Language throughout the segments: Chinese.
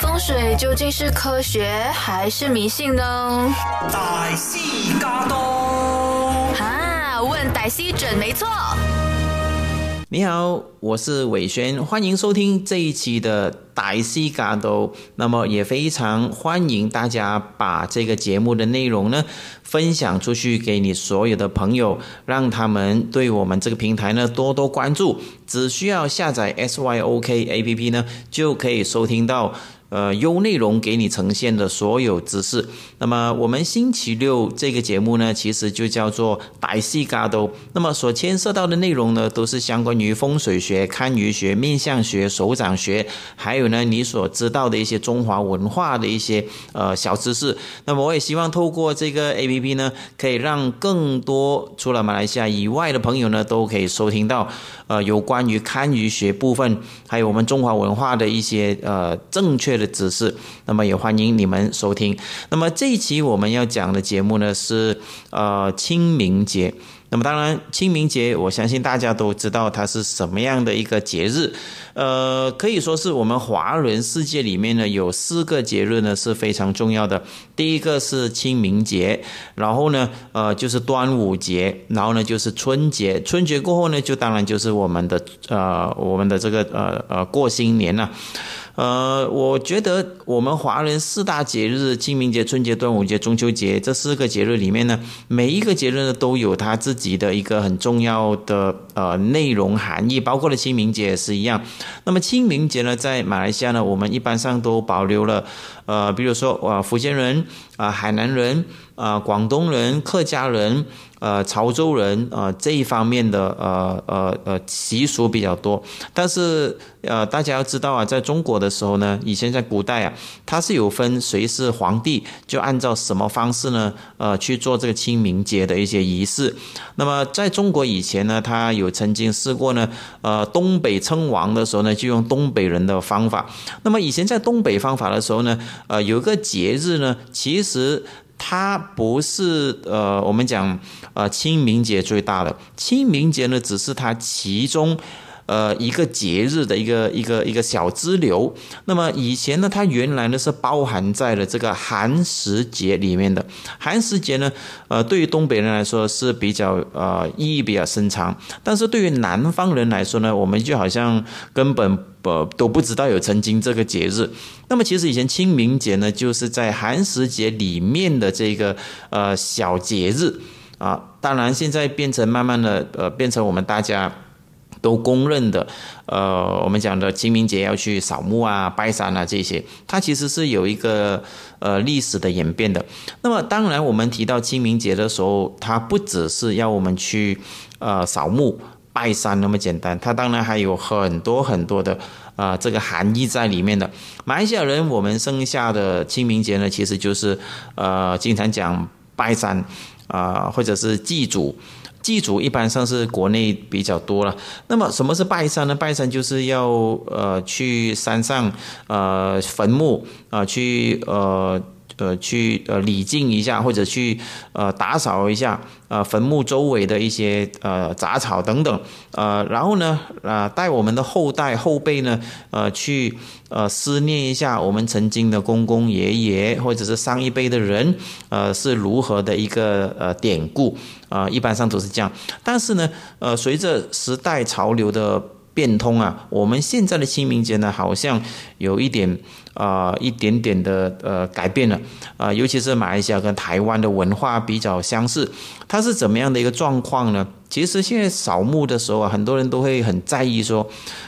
风水究竟是科学还是迷信呢？大师驾到，啊，问歹西准没错。你好，我是伟轩，欢迎收听这一期的大西嘎都。那么也非常欢迎大家把这个节目的内容呢分享出去给你所有的朋友，让他们对我们这个平台呢多多关注。只需要下载 SYOK APP 呢，就可以收听到。呃，优内容给你呈现的所有知识。那么我们星期六这个节目呢，其实就叫做百戏嘎都。那么所牵涉到的内容呢，都是相关于风水学、堪舆学、面相学、手掌学，还有呢你所知道的一些中华文化的一些呃小知识。那么我也希望透过这个 A P P 呢，可以让更多除了马来西亚以外的朋友呢，都可以收听到呃有关于堪舆学部分，还有我们中华文化的一些呃正确。的知识，那么也欢迎你们收听。那么这一期我们要讲的节目呢是呃清明节。那么当然清明节，我相信大家都知道它是什么样的一个节日。呃，可以说是我们华人世界里面呢有四个节日呢是非常重要的。第一个是清明节，然后呢呃就是端午节，然后呢就是春节。春节过后呢就当然就是我们的呃我们的这个呃呃过新年了。呃，我觉得我们华人四大节日——清明节、春节、端午节、中秋节这四个节日里面呢，每一个节日呢都有它自己的一个很重要的呃内容含义，包括了清明节也是一样。那么清明节呢，在马来西亚呢，我们一般上都保留了，呃，比如说啊，福建人啊，海南人啊，广东人、客家人。呃，潮州人呃这一方面的呃呃呃习俗比较多，但是呃大家要知道啊，在中国的时候呢，以前在古代啊，它是有分谁是皇帝，就按照什么方式呢？呃去做这个清明节的一些仪式。那么在中国以前呢，他有曾经试过呢，呃东北称王的时候呢，就用东北人的方法。那么以前在东北方法的时候呢，呃有个节日呢，其实。它不是呃，我们讲呃清明节最大的清明节呢，只是它其中呃一个节日的一个一个一个小支流。那么以前呢，它原来呢是包含在了这个寒食节里面的。寒食节呢，呃，对于东北人来说是比较呃意义比较深长，但是对于南方人来说呢，我们就好像根本。呃，都不知道有曾经这个节日。那么，其实以前清明节呢，就是在寒食节里面的这个呃小节日啊。当然，现在变成慢慢的呃，变成我们大家都公认的呃，我们讲的清明节要去扫墓啊、拜山啊这些，它其实是有一个呃历史的演变的。那么，当然我们提到清明节的时候，它不只是要我们去呃扫墓。拜山那么简单，它当然还有很多很多的啊这个含义在里面的。马来西亚人，我们剩下的清明节呢，其实就是呃经常讲拜山啊，或者是祭祖。祭祖一般上是国内比较多了。那么什么是拜山呢？拜山就是要呃去山上呃坟墓啊去呃。呃，去呃礼敬一下，或者去呃打扫一下呃坟墓周围的一些呃杂草等等，呃，然后呢啊带我们的后代后辈呢呃去呃思念一下我们曾经的公公爷爷或者是上一辈的人呃是如何的一个呃典故啊，一般上都是这样。但是呢呃随着时代潮流的变通啊，我们现在的清明节呢好像有一点。啊，一点点的呃改变了啊，尤其是马来西亚跟台湾的文化比较相似，它是怎么样的一个状况呢？其实现在扫墓的时候啊，很多人都会很在意说，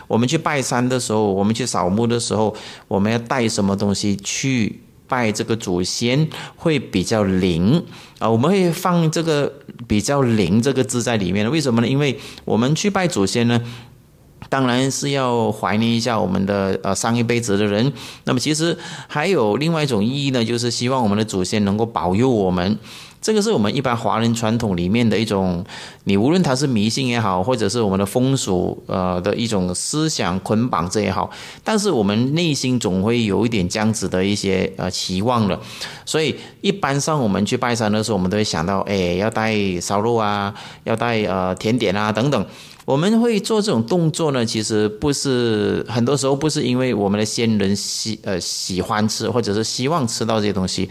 我们去拜山的时候，我们去扫墓的时候，我们要带什么东西去拜这个祖先会比较灵啊？我们会放这个比较灵这个字在里面为什么呢？因为我们去拜祖先呢。当然是要怀念一下我们的呃上一辈子的人。那么其实还有另外一种意义呢，就是希望我们的祖先能够保佑我们。这个是我们一般华人传统里面的一种，你无论它是迷信也好，或者是我们的风俗呃的一种思想捆绑这也好，但是我们内心总会有一点这样子的一些呃期望的，所以一般上我们去拜山的时候，我们都会想到，哎，要带烧肉啊，要带呃甜点啊等等。我们会做这种动作呢，其实不是很多时候不是因为我们的先人喜呃喜欢吃，或者是希望吃到这些东西。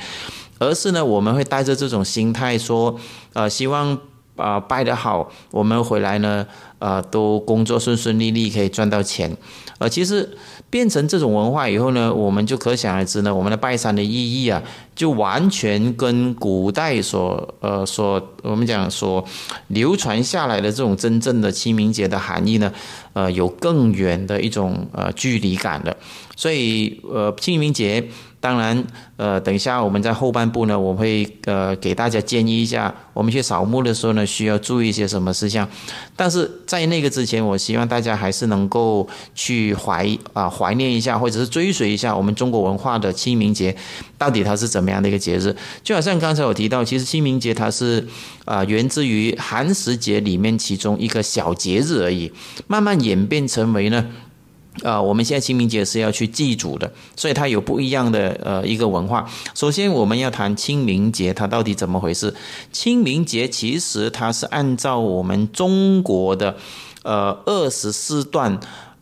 而是呢，我们会带着这种心态说，呃，希望啊拜得好，我们回来呢，呃，都工作顺顺利利，可以赚到钱。呃，其实变成这种文化以后呢，我们就可想而知呢，我们的拜山的意义啊，就完全跟古代所呃所我们讲所流传下来的这种真正的清明节的含义呢，呃，有更远的一种呃距离感的。所以呃，清明节。当然，呃，等一下我们在后半部呢，我会呃给大家建议一下，我们去扫墓的时候呢，需要注意一些什么事项。但是在那个之前，我希望大家还是能够去怀啊怀念一下，或者是追随一下我们中国文化的清明节，到底它是怎么样的一个节日？就好像刚才我提到，其实清明节它是啊源自于寒食节里面其中一个小节日而已，慢慢演变成为呢。啊，我们现在清明节是要去祭祖的，所以它有不一样的呃一个文化。首先，我们要谈清明节，它到底怎么回事？清明节其实它是按照我们中国的呃二十四段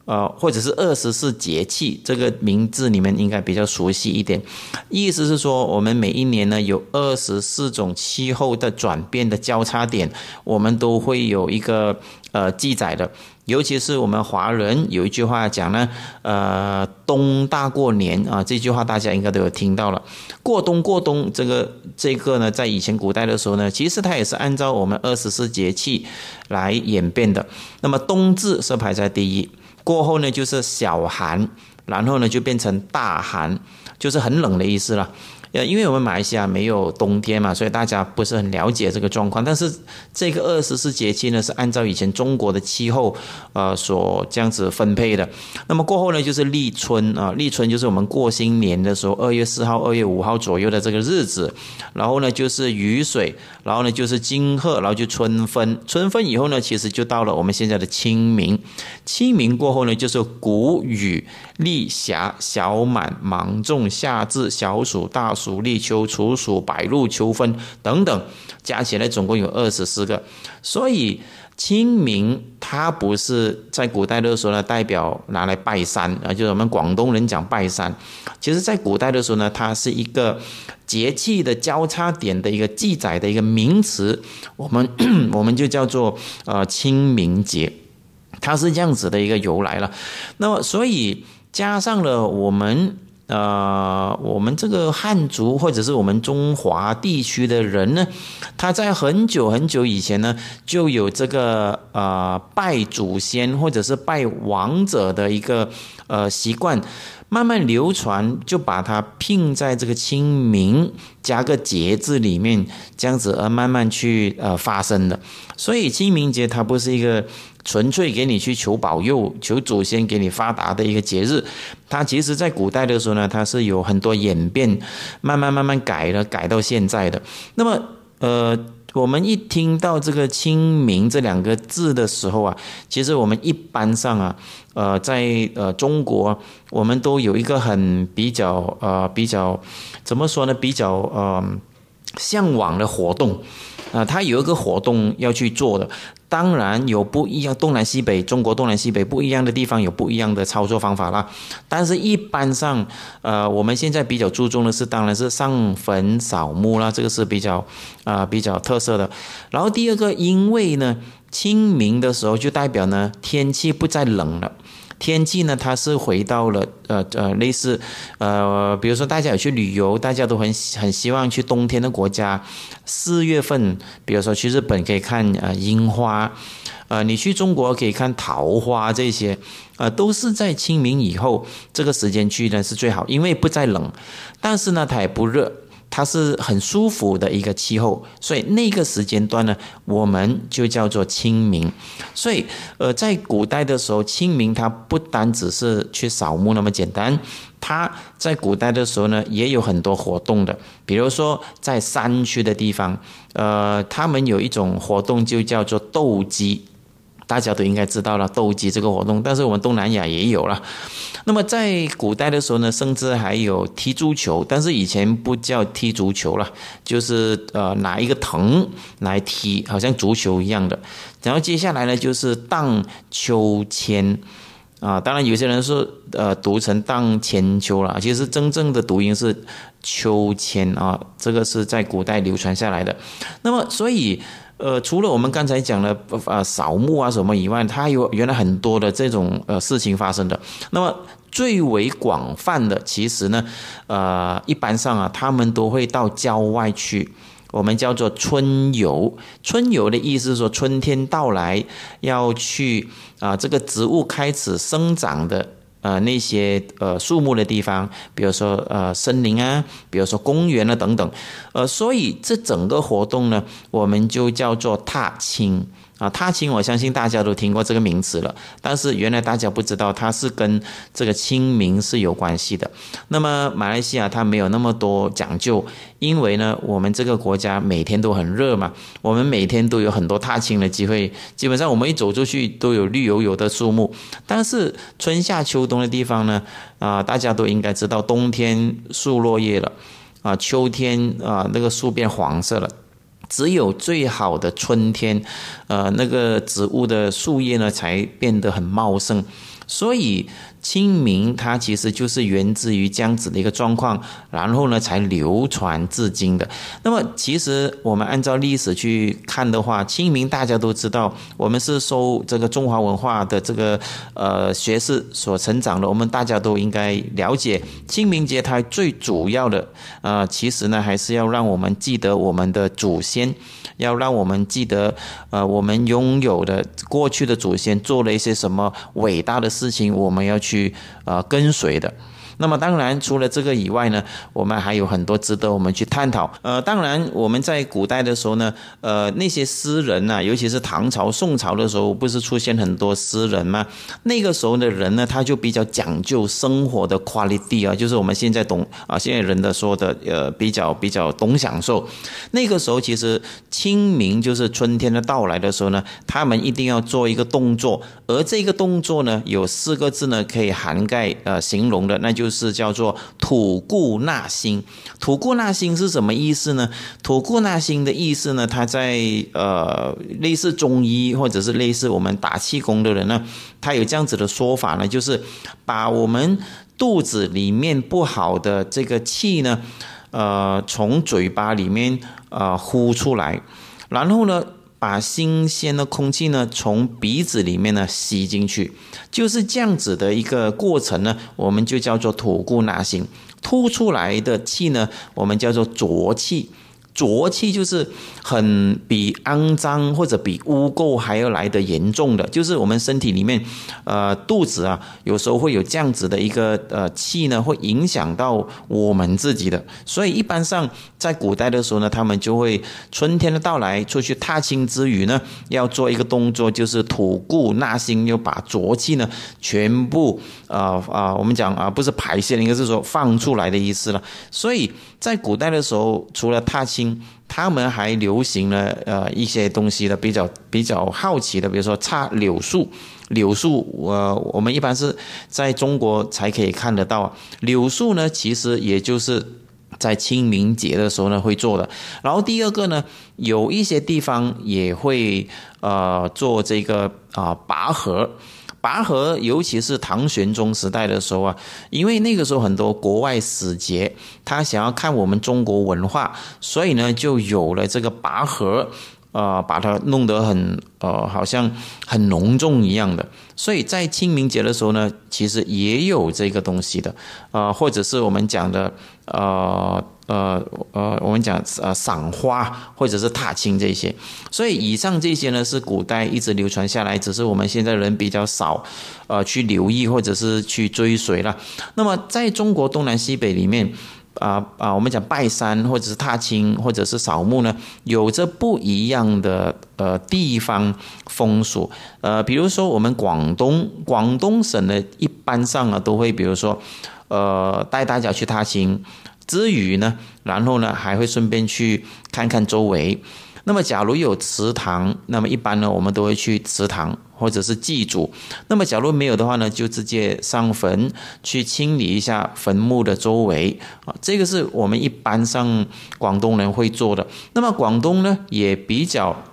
呃或者是二十四节气这个名字你们应该比较熟悉一点。意思是说，我们每一年呢有二十四种气候的转变的交叉点，我们都会有一个呃记载的。尤其是我们华人有一句话讲呢，呃，冬大过年啊，这句话大家应该都有听到了。过冬过冬，这个这个呢，在以前古代的时候呢，其实它也是按照我们二十四节气来演变的。那么冬至是排在第一，过后呢就是小寒，然后呢就变成大寒，就是很冷的意思了。呃，因为我们马来西亚没有冬天嘛，所以大家不是很了解这个状况。但是这个二十四节气呢，是按照以前中国的气候，呃，所这样子分配的。那么过后呢，就是立春啊，立春就是我们过新年的时候，二月四号、二月五号左右的这个日子。然后呢，就是雨水，然后呢就是金鹤，然后就春分。春分以后呢，其实就到了我们现在的清明。清明过后呢，就是谷雨、立夏、小满、芒种、夏至、小暑、大。暑、立秋、处暑、白露、秋分等等，加起来总共有二十四个。所以清明它不是在古代的时候呢，代表拿来拜山啊，就是我们广东人讲拜山。其实，在古代的时候呢，它是一个节气的交叉点的一个记载的一个名词，我们 我们就叫做呃清明节，它是这样子的一个由来了。那么，所以加上了我们。呃，我们这个汉族或者是我们中华地区的人呢，他在很久很久以前呢，就有这个呃拜祖先或者是拜王者的一个呃习惯，慢慢流传，就把它拼在这个清明加个节字里面，这样子而慢慢去呃发生的。所以清明节它不是一个。纯粹给你去求保佑、求祖先给你发达的一个节日，它其实在古代的时候呢，它是有很多演变，慢慢慢慢改了，改到现在的。那么，呃，我们一听到这个“清明”这两个字的时候啊，其实我们一般上啊，呃，在呃中国，我们都有一个很比较呃比较怎么说呢？比较呃向往的活动啊，它有一个活动要去做的。当然有不一样，东南西北，中国东南西北不一样的地方有不一样的操作方法啦。但是一般上，呃，我们现在比较注重的是，当然是上坟扫墓啦，这个是比较啊比较特色的。然后第二个，因为呢，清明的时候就代表呢天气不再冷了。天气呢，它是回到了呃呃类似呃，比如说大家有去旅游，大家都很很希望去冬天的国家。四月份，比如说去日本可以看呃樱花，呃你去中国可以看桃花这些，呃都是在清明以后这个时间去呢是最好，因为不再冷，但是呢它也不热。它是很舒服的一个气候，所以那个时间段呢，我们就叫做清明。所以，呃，在古代的时候，清明它不单只是去扫墓那么简单，它在古代的时候呢，也有很多活动的。比如说，在山区的地方，呃，他们有一种活动就叫做斗鸡。大家都应该知道了斗鸡这个活动，但是我们东南亚也有了。那么在古代的时候呢，甚至还有踢足球，但是以前不叫踢足球了，就是呃拿一个藤来踢，好像足球一样的。然后接下来呢，就是荡秋千啊，当然有些人是呃读成荡千秋了，其实真正的读音是秋千啊，这个是在古代流传下来的。那么所以。呃，除了我们刚才讲的呃扫墓啊什么以外，它有原来很多的这种呃事情发生的。那么最为广泛的，其实呢，呃，一般上啊，他们都会到郊外去，我们叫做春游。春游的意思是说，春天到来要去啊，这个植物开始生长的。呃，那些呃树木的地方，比如说呃森林啊，比如说公园啊等等，呃，所以这整个活动呢，我们就叫做踏青。啊，踏青，我相信大家都听过这个名词了，但是原来大家不知道它是跟这个清明是有关系的。那么马来西亚它没有那么多讲究，因为呢，我们这个国家每天都很热嘛，我们每天都有很多踏青的机会，基本上我们一走出去都有绿油油的树木。但是春夏秋冬的地方呢，啊，大家都应该知道，冬天树落叶了，啊，秋天啊那个树变黄色了。只有最好的春天，呃，那个植物的树叶呢，才变得很茂盛，所以。清明它其实就是源自于这样子的一个状况，然后呢才流传至今的。那么其实我们按照历史去看的话，清明大家都知道，我们是受这个中华文化的这个呃学士所成长的，我们大家都应该了解清明节它最主要的呃，其实呢还是要让我们记得我们的祖先。要让我们记得，呃，我们拥有的过去的祖先做了一些什么伟大的事情，我们要去呃跟随的。那么当然，除了这个以外呢，我们还有很多值得我们去探讨。呃，当然我们在古代的时候呢，呃，那些诗人呐，尤其是唐朝、宋朝的时候，不是出现很多诗人吗？那个时候的人呢，他就比较讲究生活的 quality 啊，就是我们现在懂啊，现在人的说的呃，比较比较懂享受。那个时候其实清明就是春天的到来的时候呢，他们一定要做一个动作，而这个动作呢，有四个字呢，可以涵盖呃形容的，那就。就是叫做吐故纳新，吐故纳新是什么意思呢？吐故纳新的意思呢？它在呃类似中医或者是类似我们打气功的人呢，他有这样子的说法呢，就是把我们肚子里面不好的这个气呢，呃，从嘴巴里面呃呼出来，然后呢。把新鲜的空气呢从鼻子里面呢吸进去，就是这样子的一个过程呢，我们就叫做吐故纳新。吐出来的气呢，我们叫做浊气。浊气就是很比肮脏或者比污垢还要来的严重的，就是我们身体里面，呃，肚子啊，有时候会有这样子的一个呃气呢，会影响到我们自己的。所以一般上在古代的时候呢，他们就会春天的到来出去踏青之余呢，要做一个动作，就是吐故纳新，又把浊气呢全部啊啊，我们讲啊，不是排泄，应该是说放出来的意思了。所以在古代的时候，除了踏青，他们还流行了呃一些东西的比较比较好奇的，比如说插柳树。柳树，呃，我们一般是在中国才可以看得到。柳树呢，其实也就是在清明节的时候呢会做的。然后第二个呢，有一些地方也会呃做这个啊拔河。拔河，尤其是唐玄宗时代的时候啊，因为那个时候很多国外使节，他想要看我们中国文化，所以呢，就有了这个拔河，呃，把它弄得很呃，好像很隆重一样的。所以在清明节的时候呢，其实也有这个东西的，呃，或者是我们讲的，呃。呃呃，我们讲呃赏花或者是踏青这些，所以以上这些呢是古代一直流传下来，只是我们现在人比较少呃去留意或者是去追随了。那么在中国东南西北里面，啊啊，我们讲拜山或者是踏青或者是扫墓呢，有着不一样的呃地方风俗。呃，比如说我们广东广东省呢，一般上啊都会，比如说呃带大家去踏青之余呢，然后呢还会顺便去看看周围。那么，假如有祠堂，那么一般呢，我们都会去祠堂或者是祭祖。那么，假如没有的话呢，就直接上坟去清理一下坟墓的周围啊。这个是我们一般上广东人会做的。那么，广东呢也比较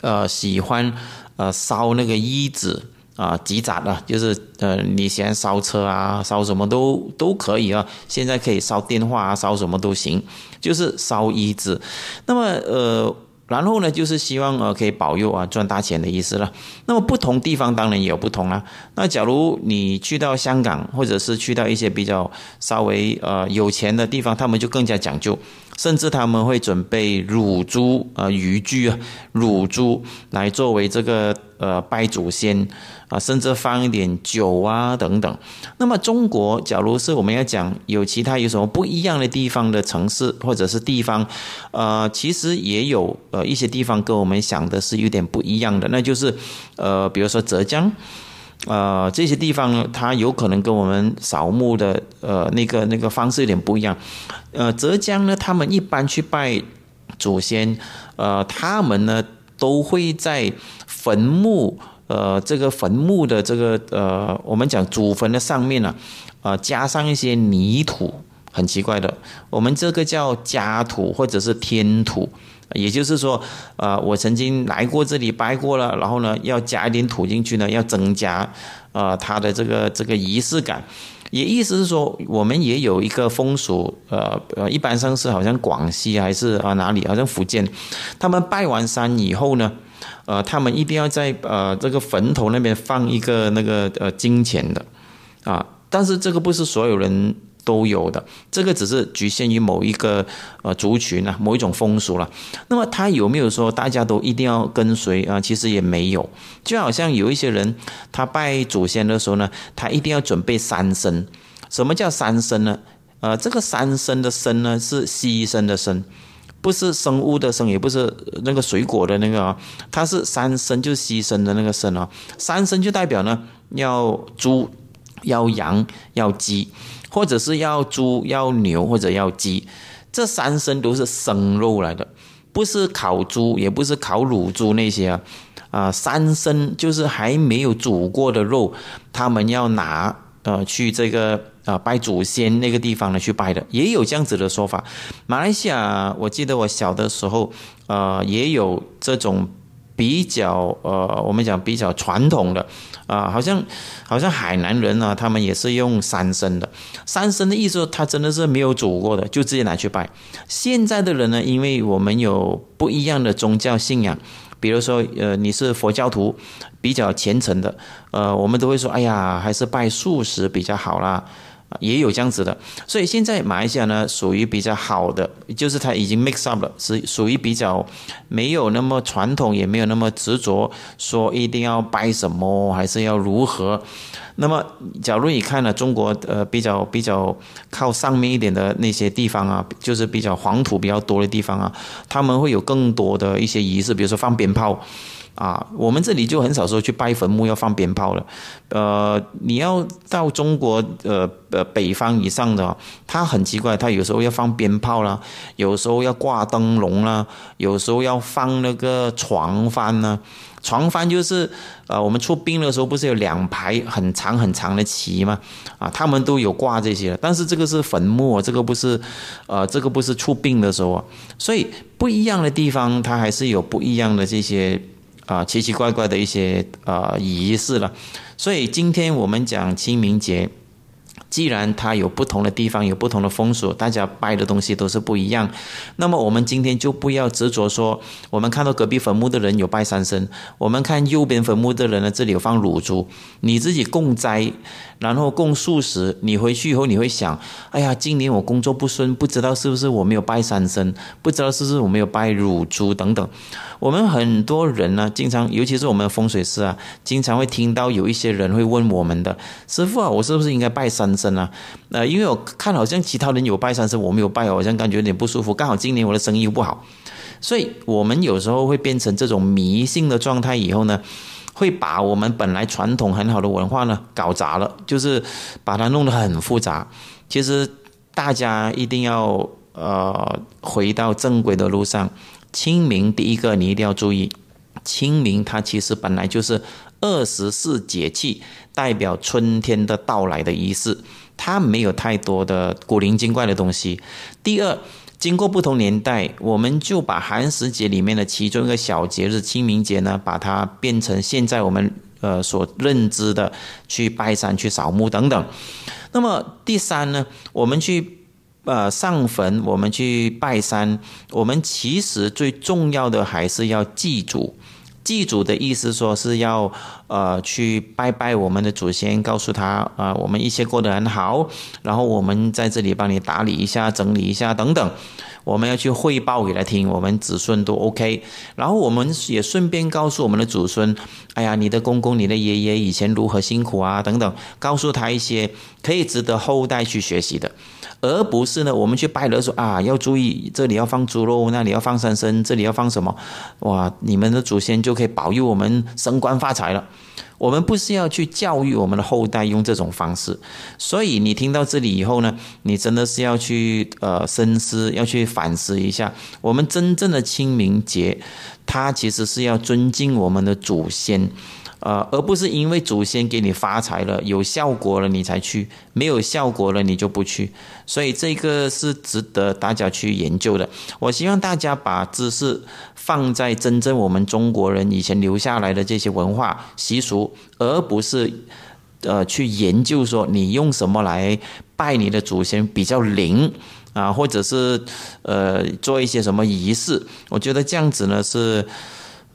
呃喜欢呃烧那个衣纸啊，吉杂的，就是呃你嫌烧车啊，烧什么都都可以啊。现在可以烧电话啊，烧什么都行，就是烧衣纸。那么呃。然后呢，就是希望呃可以保佑啊赚大钱的意思了。那么不同地方当然也有不同啊。那假如你去到香港，或者是去到一些比较稍微呃有钱的地方，他们就更加讲究。甚至他们会准备乳猪啊、鱼具啊、乳猪来作为这个呃拜祖先啊，甚至放一点酒啊等等。那么中国，假如是我们要讲有其他有什么不一样的地方的城市或者是地方，呃，其实也有呃一些地方跟我们想的是有点不一样的，那就是呃，比如说浙江。呃，这些地方，它有可能跟我们扫墓的呃那个那个方式有点不一样。呃，浙江呢，他们一般去拜祖先，呃，他们呢都会在坟墓呃这个坟墓的这个呃我们讲祖坟的上面呢，呃加上一些泥土，很奇怪的，我们这个叫家土或者是天土。也就是说，呃，我曾经来过这里拜过了，然后呢，要加一点土进去呢，要增加，呃，它的这个这个仪式感。也意思是说，我们也有一个风俗，呃呃，一般上是好像广西还是啊哪里，好像福建，他们拜完山以后呢，呃，他们一定要在呃这个坟头那边放一个那个呃金钱的，啊，但是这个不是所有人。都有的，这个只是局限于某一个呃族群啊，某一种风俗了。那么他有没有说大家都一定要跟随啊？其实也没有，就好像有一些人他拜祖先的时候呢，他一定要准备三牲。什么叫三牲呢？呃，这个三牲的牲呢是牺牲的牲，不是生物的生，也不是那个水果的那个啊，它是三牲，就是牺牲的那个牲啊。三牲就代表呢要猪、要羊、要鸡。或者是要猪、要牛或者要鸡，这三牲都是生肉来的，不是烤猪，也不是烤乳猪那些啊，啊，三牲就是还没有煮过的肉，他们要拿呃去这个啊拜祖先那个地方呢去拜的，也有这样子的说法。马来西亚，我记得我小的时候，呃，也有这种。比较呃，我们讲比较传统的啊，好像好像海南人呢，他们也是用三牲的。三牲的意思，他真的是没有煮过的，就直接拿去拜。现在的人呢，因为我们有不一样的宗教信仰，比如说呃，你是佛教徒，比较虔诚的，呃，我们都会说，哎呀，还是拜素食比较好啦。也有这样子的，所以现在马来西亚呢，属于比较好的，就是它已经 mix up 了，是属于比较没有那么传统，也没有那么执着，说一定要拜什么，还是要如何。那么，假如你看了中国呃比较比较靠上面一点的那些地方啊，就是比较黄土比较多的地方啊，他们会有更多的一些仪式，比如说放鞭炮。啊，我们这里就很少说去拜坟墓要放鞭炮了，呃，你要到中国呃呃北方以上的，他很奇怪，他有时候要放鞭炮啦，有时候要挂灯笼啦，有时候要放那个床幡呢。床幡就是呃我们出殡的时候不是有两排很长很长的旗吗？啊，他们都有挂这些，但是这个是坟墓，这个不是，呃，这个不是出殡的时候，所以不一样的地方，它还是有不一样的这些。啊，奇奇怪怪的一些啊仪式了，所以今天我们讲清明节。既然它有不同的地方，有不同的风俗，大家拜的东西都是不一样。那么我们今天就不要执着说，我们看到隔壁坟墓的人有拜三牲，我们看右边坟墓的人呢，这里有放乳猪，你自己供斋，然后供素食，你回去以后你会想，哎呀，今年我工作不顺，不知道是不是我没有拜三牲，不知道是不是我没有拜乳猪等等。我们很多人呢，经常，尤其是我们风水师啊，经常会听到有一些人会问我们的师傅啊，我是不是应该拜三牲？生啊。呃，因为我看好像其他人有拜三生，我没有拜，好像感觉有点不舒服。刚好今年我的生意又不好，所以我们有时候会变成这种迷信的状态，以后呢，会把我们本来传统很好的文化呢搞砸了，就是把它弄得很复杂。其实大家一定要呃回到正轨的路上。清明第一个你一定要注意，清明它其实本来就是二十四节气代表春天的到来的仪式，它没有太多的古灵精怪的东西。第二，经过不同年代，我们就把寒食节里面的其中一个小节日清明节呢，把它变成现在我们呃所认知的去拜山、去扫墓等等。那么第三呢，我们去。呃，上坟，我们去拜山，我们其实最重要的还是要祭祖。祭祖的意思说是要呃去拜拜我们的祖先，告诉他啊，我们一切过得很好，然后我们在这里帮你打理一下、整理一下等等。我们要去汇报给他听，我们子孙都 OK。然后我们也顺便告诉我们的祖孙，哎呀，你的公公、你的爷爷以前如何辛苦啊等等，告诉他一些可以值得后代去学习的。而不是呢，我们去拜了说啊，要注意这里要放猪肉，那里要放三牲，这里要放什么？哇，你们的祖先就可以保佑我们升官发财了。我们不是要去教育我们的后代用这种方式，所以你听到这里以后呢，你真的是要去呃深思，要去反思一下，我们真正的清明节，它其实是要尊敬我们的祖先。呃，而不是因为祖先给你发财了、有效果了你才去，没有效果了你就不去，所以这个是值得大家去研究的。我希望大家把知识放在真正我们中国人以前留下来的这些文化习俗，而不是呃去研究说你用什么来拜你的祖先比较灵啊，或者是呃做一些什么仪式。我觉得这样子呢是。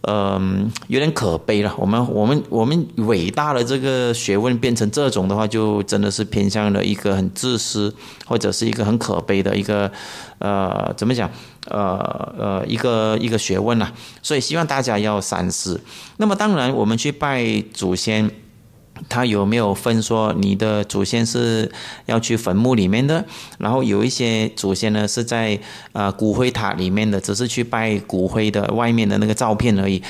嗯，有点可悲了。我们我们我们伟大的这个学问变成这种的话，就真的是偏向了一个很自私，或者是一个很可悲的一个呃，怎么讲？呃呃，一个一个学问啊。所以希望大家要三思。那么当然，我们去拜祖先。他有没有分说你的祖先是要去坟墓里面的，然后有一些祖先呢是在呃骨灰塔里面的，只是去拜骨灰的外面的那个照片而已。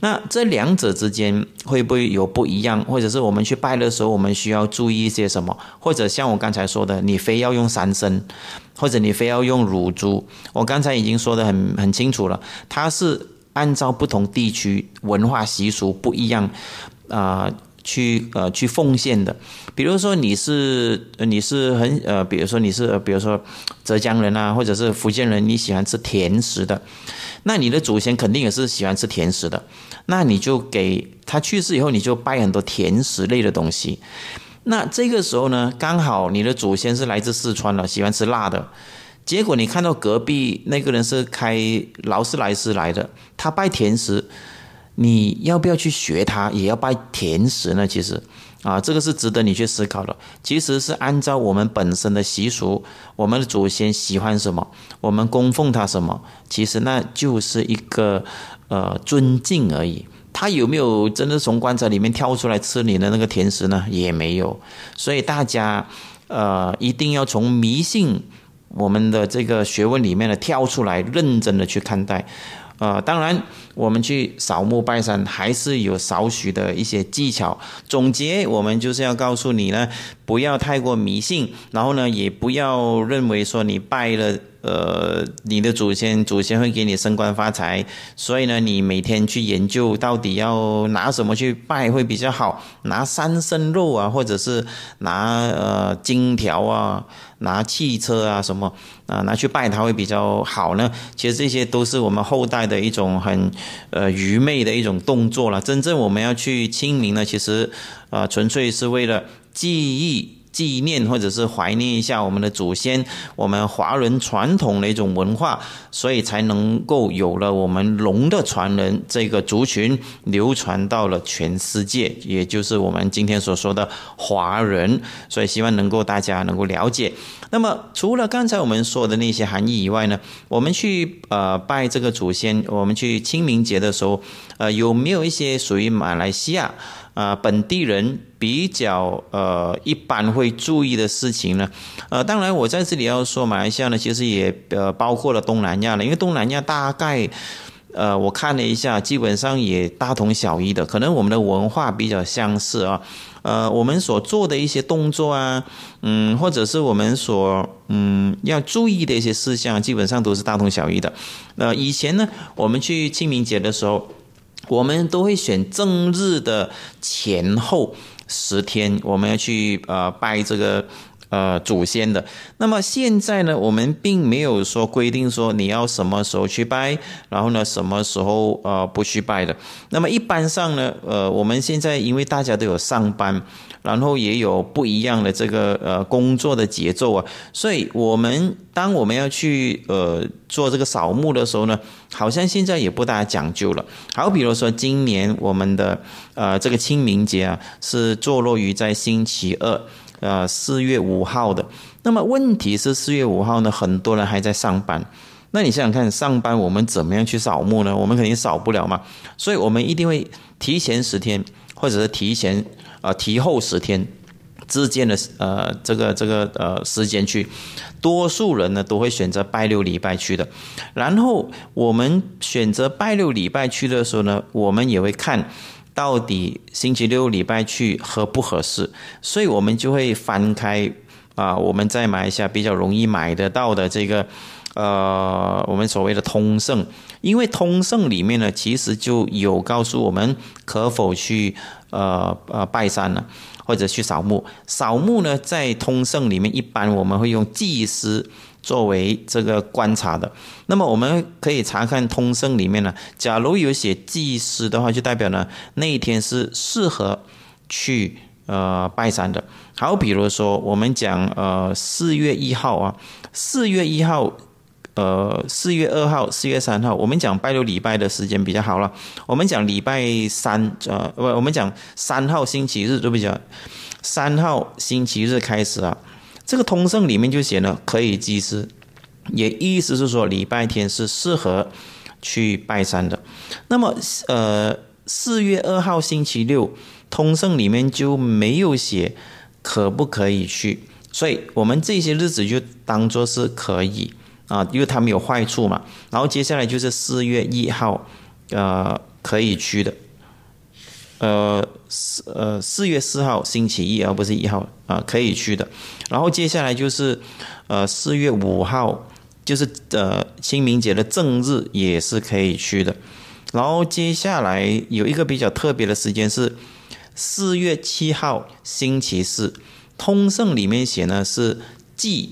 那这两者之间会不会有不一样？或者是我们去拜的时候，我们需要注意一些什么？或者像我刚才说的，你非要用三牲，或者你非要用乳猪？我刚才已经说的很很清楚了，它是按照不同地区文化习俗不一样啊。去呃去奉献的，比如说你是你是很呃，比如说你是比如说浙江人啊，或者是福建人，你喜欢吃甜食的，那你的祖先肯定也是喜欢吃甜食的，那你就给他去世以后，你就拜很多甜食类的东西。那这个时候呢，刚好你的祖先是来自四川的，喜欢吃辣的，结果你看到隔壁那个人是开劳斯莱斯来的，他拜甜食。你要不要去学它，也要拜甜食呢？其实，啊，这个是值得你去思考的。其实是按照我们本身的习俗，我们的祖先喜欢什么，我们供奉他什么，其实那就是一个呃尊敬而已。他有没有真的从棺材里面跳出来吃你的那个甜食呢？也没有。所以大家呃一定要从迷信我们的这个学问里面呢跳出来，认真的去看待。呃，当然，我们去扫墓拜山还是有少许的一些技巧。总结，我们就是要告诉你呢，不要太过迷信，然后呢，也不要认为说你拜了。呃，你的祖先祖先会给你升官发财，所以呢，你每天去研究到底要拿什么去拜会比较好，拿三牲肉啊，或者是拿呃金条啊，拿汽车啊什么啊拿去拜它会比较好呢？其实这些都是我们后代的一种很呃愚昧的一种动作了。真正我们要去清明呢，其实啊纯粹是为了记忆。纪念或者是怀念一下我们的祖先，我们华人传统的一种文化，所以才能够有了我们龙的传人这个族群流传到了全世界，也就是我们今天所说的华人。所以希望能够大家能够了解。那么除了刚才我们说的那些含义以外呢，我们去呃拜这个祖先，我们去清明节的时候，呃有没有一些属于马来西亚？啊本地人比较呃一般会注意的事情呢？呃，当然我在这里要说，马来西亚呢其实也呃包括了东南亚了，因为东南亚大概。呃，我看了一下，基本上也大同小异的，可能我们的文化比较相似啊。呃，我们所做的一些动作啊，嗯，或者是我们所嗯要注意的一些事项，基本上都是大同小异的。呃，以前呢，我们去清明节的时候，我们都会选正日的前后十天，我们要去呃拜这个。呃，祖先的。那么现在呢，我们并没有说规定说你要什么时候去拜，然后呢，什么时候呃不去拜的。那么一般上呢，呃，我们现在因为大家都有上班，然后也有不一样的这个呃工作的节奏啊，所以我们当我们要去呃做这个扫墓的时候呢，好像现在也不大讲究了。好，比如说今年我们的呃这个清明节啊，是坐落于在星期二。呃，四月五号的，那么问题是四月五号呢，很多人还在上班。那你想想看，上班我们怎么样去扫墓呢？我们肯定扫不了嘛，所以我们一定会提前十天，或者是提前呃提后十天之间的呃这个这个呃时间去。多数人呢都会选择拜六礼拜去的。然后我们选择拜六礼拜去的时候呢，我们也会看。到底星期六礼拜去合不合适？所以我们就会翻开啊，我们在马来西亚比较容易买得到的这个呃，我们所谓的通胜，因为通胜里面呢，其实就有告诉我们可否去呃呃拜山呢，或者去扫墓。扫墓呢，在通胜里面，一般我们会用祭司。作为这个观察的，那么我们可以查看通胜里面呢，假如有写祭司的话，就代表呢那一天是适合去呃拜山的。好，比如说我们讲呃四月一号啊，四月一号，呃四月二号、四月三号，我们讲拜六礼拜的时间比较好了。我们讲礼拜三，呃不，我们讲三号星期日，对不对？三号星期日开始啊。这个通胜里面就写了可以祭祀，也意思是说礼拜天是适合去拜山的。那么，呃，四月二号星期六，通胜里面就没有写可不可以去，所以我们这些日子就当做是可以啊，因为它没有坏处嘛。然后接下来就是四月一号，呃，可以去的。呃四呃四月四号星期一而不是一号啊可以去的，然后接下来就是呃四月五号就是呃清明节的正日也是可以去的，然后接下来有一个比较特别的时间是四月七号星期四，通胜里面写呢是祭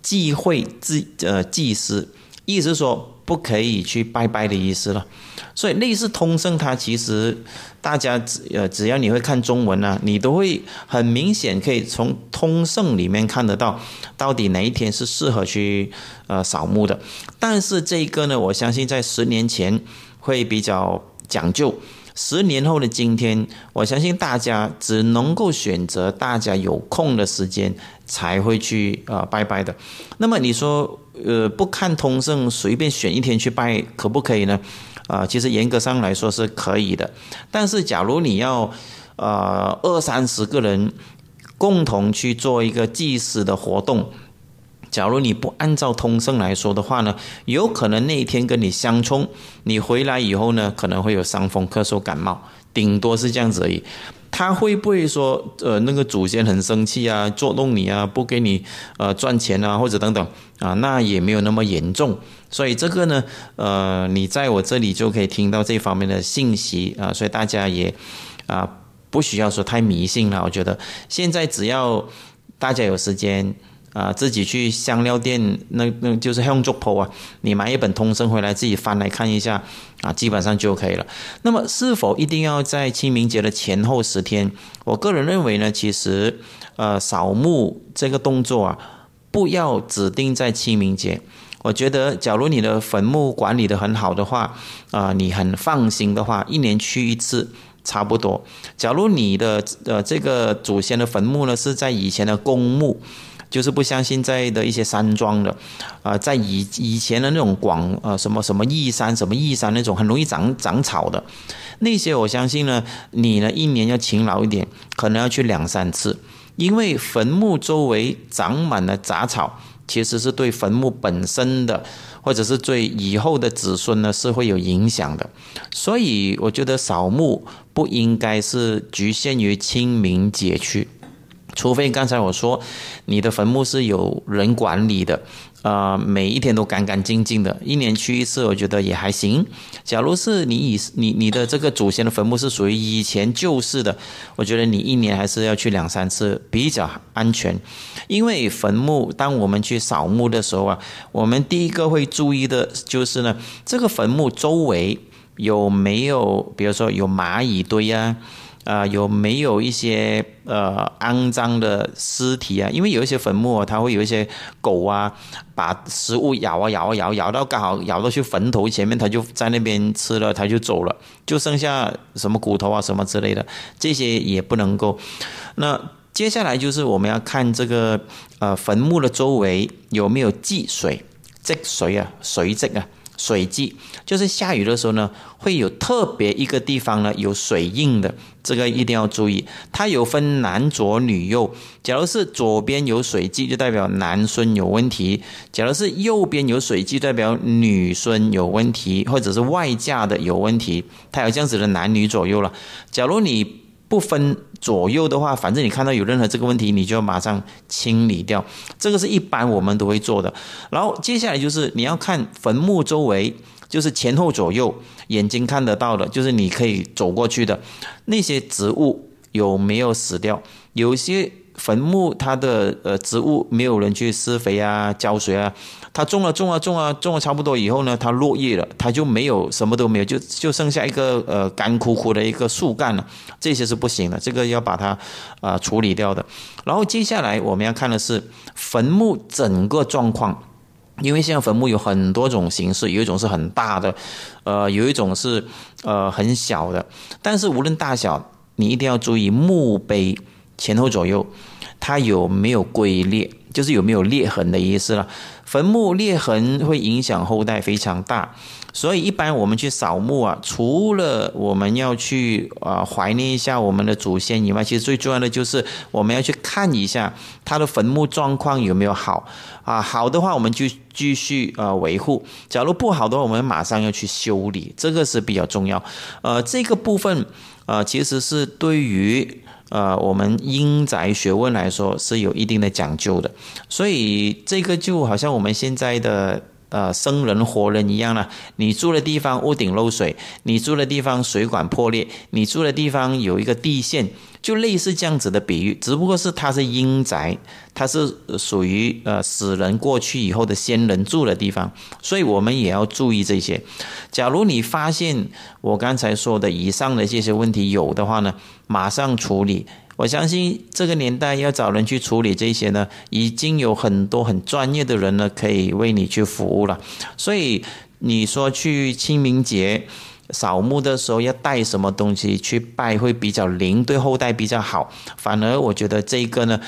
祭会祭呃祭司，意思说不可以去拜拜的意思了。所以类似通胜，它其实大家只呃只要你会看中文啊，你都会很明显可以从通胜里面看得到，到底哪一天是适合去呃扫墓的。但是这个呢，我相信在十年前会比较讲究，十年后的今天，我相信大家只能够选择大家有空的时间才会去呃拜拜的。那么你说呃不看通胜，随便选一天去拜，可不可以呢？啊，其实严格上来说是可以的，但是假如你要，呃，二三十个人共同去做一个祭祀的活动，假如你不按照通胜来说的话呢，有可能那一天跟你相冲，你回来以后呢，可能会有伤风、咳嗽、感冒，顶多是这样子而已。他会不会说，呃，那个祖先很生气啊，捉弄你啊，不给你呃赚钱啊，或者等等啊？那也没有那么严重。所以这个呢，呃，你在我这里就可以听到这方面的信息啊。所以大家也啊，不需要说太迷信了。我觉得现在只要大家有时间。啊，自己去香料店，那那就是用竹谱啊，你买一本通胜回来，自己翻来看一下，啊，基本上就可以了。那么，是否一定要在清明节的前后十天？我个人认为呢，其实，呃，扫墓这个动作啊，不要指定在清明节。我觉得，假如你的坟墓管理的很好的话，啊，你很放心的话，一年去一次差不多。假如你的呃这个祖先的坟墓呢是在以前的公墓。就是不像现在的一些山庄的，啊，在以以前的那种广呃什么什么义山什么义山那种很容易长长草的。那些，我相信呢，你呢一年要勤劳一点，可能要去两三次，因为坟墓周围长满了杂草，其实是对坟墓本身的。或者是对以后的子孙呢是会有影响的，所以我觉得扫墓不应该是局限于清明节去，除非刚才我说你的坟墓是有人管理的。呃，每一天都干干净净的，一年去一次，我觉得也还行。假如是你以你你的这个祖先的坟墓是属于以前旧式的，我觉得你一年还是要去两三次比较安全。因为坟墓，当我们去扫墓的时候啊，我们第一个会注意的就是呢，这个坟墓周围有没有，比如说有蚂蚁堆啊。啊，有没有一些呃肮脏的尸体啊？因为有一些坟墓，它会有一些狗啊，把食物咬啊咬啊咬，咬到刚好咬到去坟头前面，它就在那边吃了，它就走了，就剩下什么骨头啊什么之类的，这些也不能够。那接下来就是我们要看这个呃坟墓的周围有没有积水、积水啊、水积啊。水迹就是下雨的时候呢，会有特别一个地方呢有水印的，这个一定要注意。它有分男左女右，假如是左边有水迹，就代表男孙有问题；假如是右边有水迹，代表女孙有问题，或者是外嫁的有问题。它有这样子的男女左右了。假如你不分。左右的话，反正你看到有任何这个问题，你就马上清理掉。这个是一般我们都会做的。然后接下来就是你要看坟墓周围，就是前后左右眼睛看得到的，就是你可以走过去的那些植物有没有死掉？有些。坟墓它的呃植物没有人去施肥啊浇水啊，它种了种了种了种了差不多以后呢，它落叶了，它就没有什么都没有，就就剩下一个呃干枯枯的一个树干了，这些是不行的，这个要把它啊处理掉的。然后接下来我们要看的是坟墓整个状况，因为现在坟墓有很多种形式，有一种是很大的，呃有一种是呃很小的，但是无论大小，你一定要注意墓碑前后左右。它有没有龟裂，就是有没有裂痕的意思了。坟墓裂痕会影响后代非常大，所以一般我们去扫墓啊，除了我们要去啊怀念一下我们的祖先以外，其实最重要的就是我们要去看一下他的坟墓状况有没有好啊。好的话，我们就继续呃维护；假如不好的话，我们马上要去修理，这个是比较重要。呃，这个部分呃，其实是对于。呃，我们阴宅学问来说是有一定的讲究的，所以这个就好像我们现在的呃生人活人一样了。你住的地方屋顶漏水，你住的地方水管破裂，你住的地方有一个地陷。就类似这样子的比喻，只不过是它是阴宅，它是属于呃死人过去以后的先人住的地方，所以我们也要注意这些。假如你发现我刚才说的以上的这些问题有的话呢，马上处理。我相信这个年代要找人去处理这些呢，已经有很多很专业的人呢可以为你去服务了。所以你说去清明节。扫墓的时候要带什么东西去拜会比较灵，对后代比较好。反而我觉得这个呢，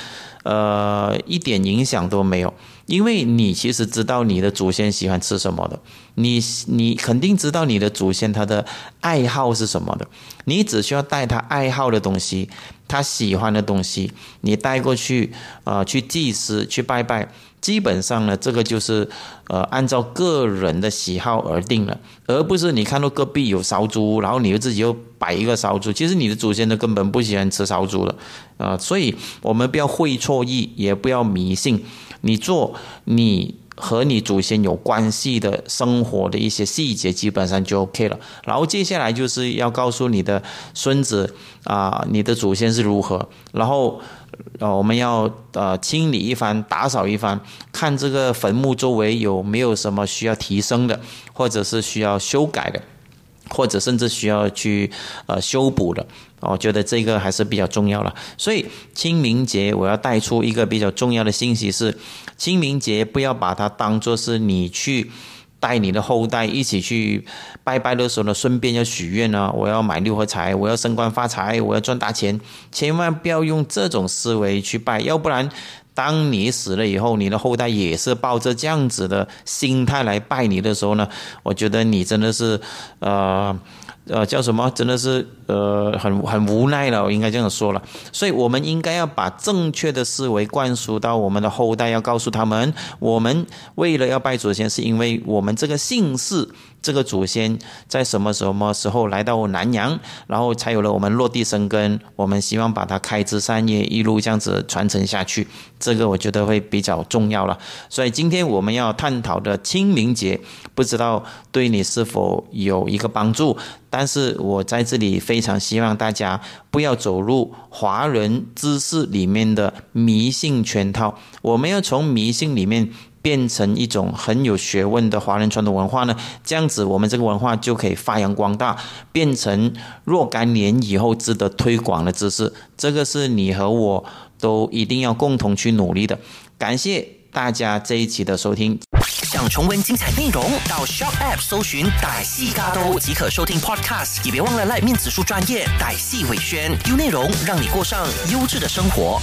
呃，一点影响都没有，因为你其实知道你的祖先喜欢吃什么的，你你肯定知道你的祖先他的爱好是什么的，你只需要带他爱好的东西，他喜欢的东西，你带过去啊，去祭祀去拜拜。基本上呢，这个就是呃按照个人的喜好而定了，而不是你看到隔壁有烧猪，然后你又自己又摆一个烧猪。其实你的祖先都根本不喜欢吃烧猪的啊，所以我们不要会错意，也不要迷信。你做你和你祖先有关系的生活的一些细节，基本上就 OK 了。然后接下来就是要告诉你的孙子啊，你的祖先是如何，然后。呃，我们要呃清理一番，打扫一番，看这个坟墓周围有没有什么需要提升的，或者是需要修改的，或者甚至需要去呃修补的。我觉得这个还是比较重要了。所以清明节我要带出一个比较重要的信息是：清明节不要把它当做是你去。带你的后代一起去拜拜的时候呢，顺便要许愿呢。我要买六合彩，我要升官发财，我要赚大钱。千万不要用这种思维去拜，要不然当你死了以后，你的后代也是抱着这样子的心态来拜你的时候呢，我觉得你真的是，呃。呃，叫什么？真的是呃，很很无奈了，我应该这样说了。所以，我们应该要把正确的思维灌输到我们的后代，要告诉他们，我们为了要拜祖先，是因为我们这个姓氏。这个祖先在什么什么时候来到南阳，然后才有了我们落地生根。我们希望把它开枝散叶，一路这样子传承下去。这个我觉得会比较重要了。所以今天我们要探讨的清明节，不知道对你是否有一个帮助。但是我在这里非常希望大家不要走入华人知识里面的迷信圈套。我们要从迷信里面。变成一种很有学问的华人传统文化呢？这样子，我们这个文化就可以发扬光大，变成若干年以后值得推广的知识。这个是你和我都一定要共同去努力的。感谢大家这一期的收听。想重温精彩内容，到 Shop App 搜寻“歹戏嘎都”即可收听 Podcast。也别忘了赖面子书专业歹戏伟轩，丢内容让你过上优质的生活。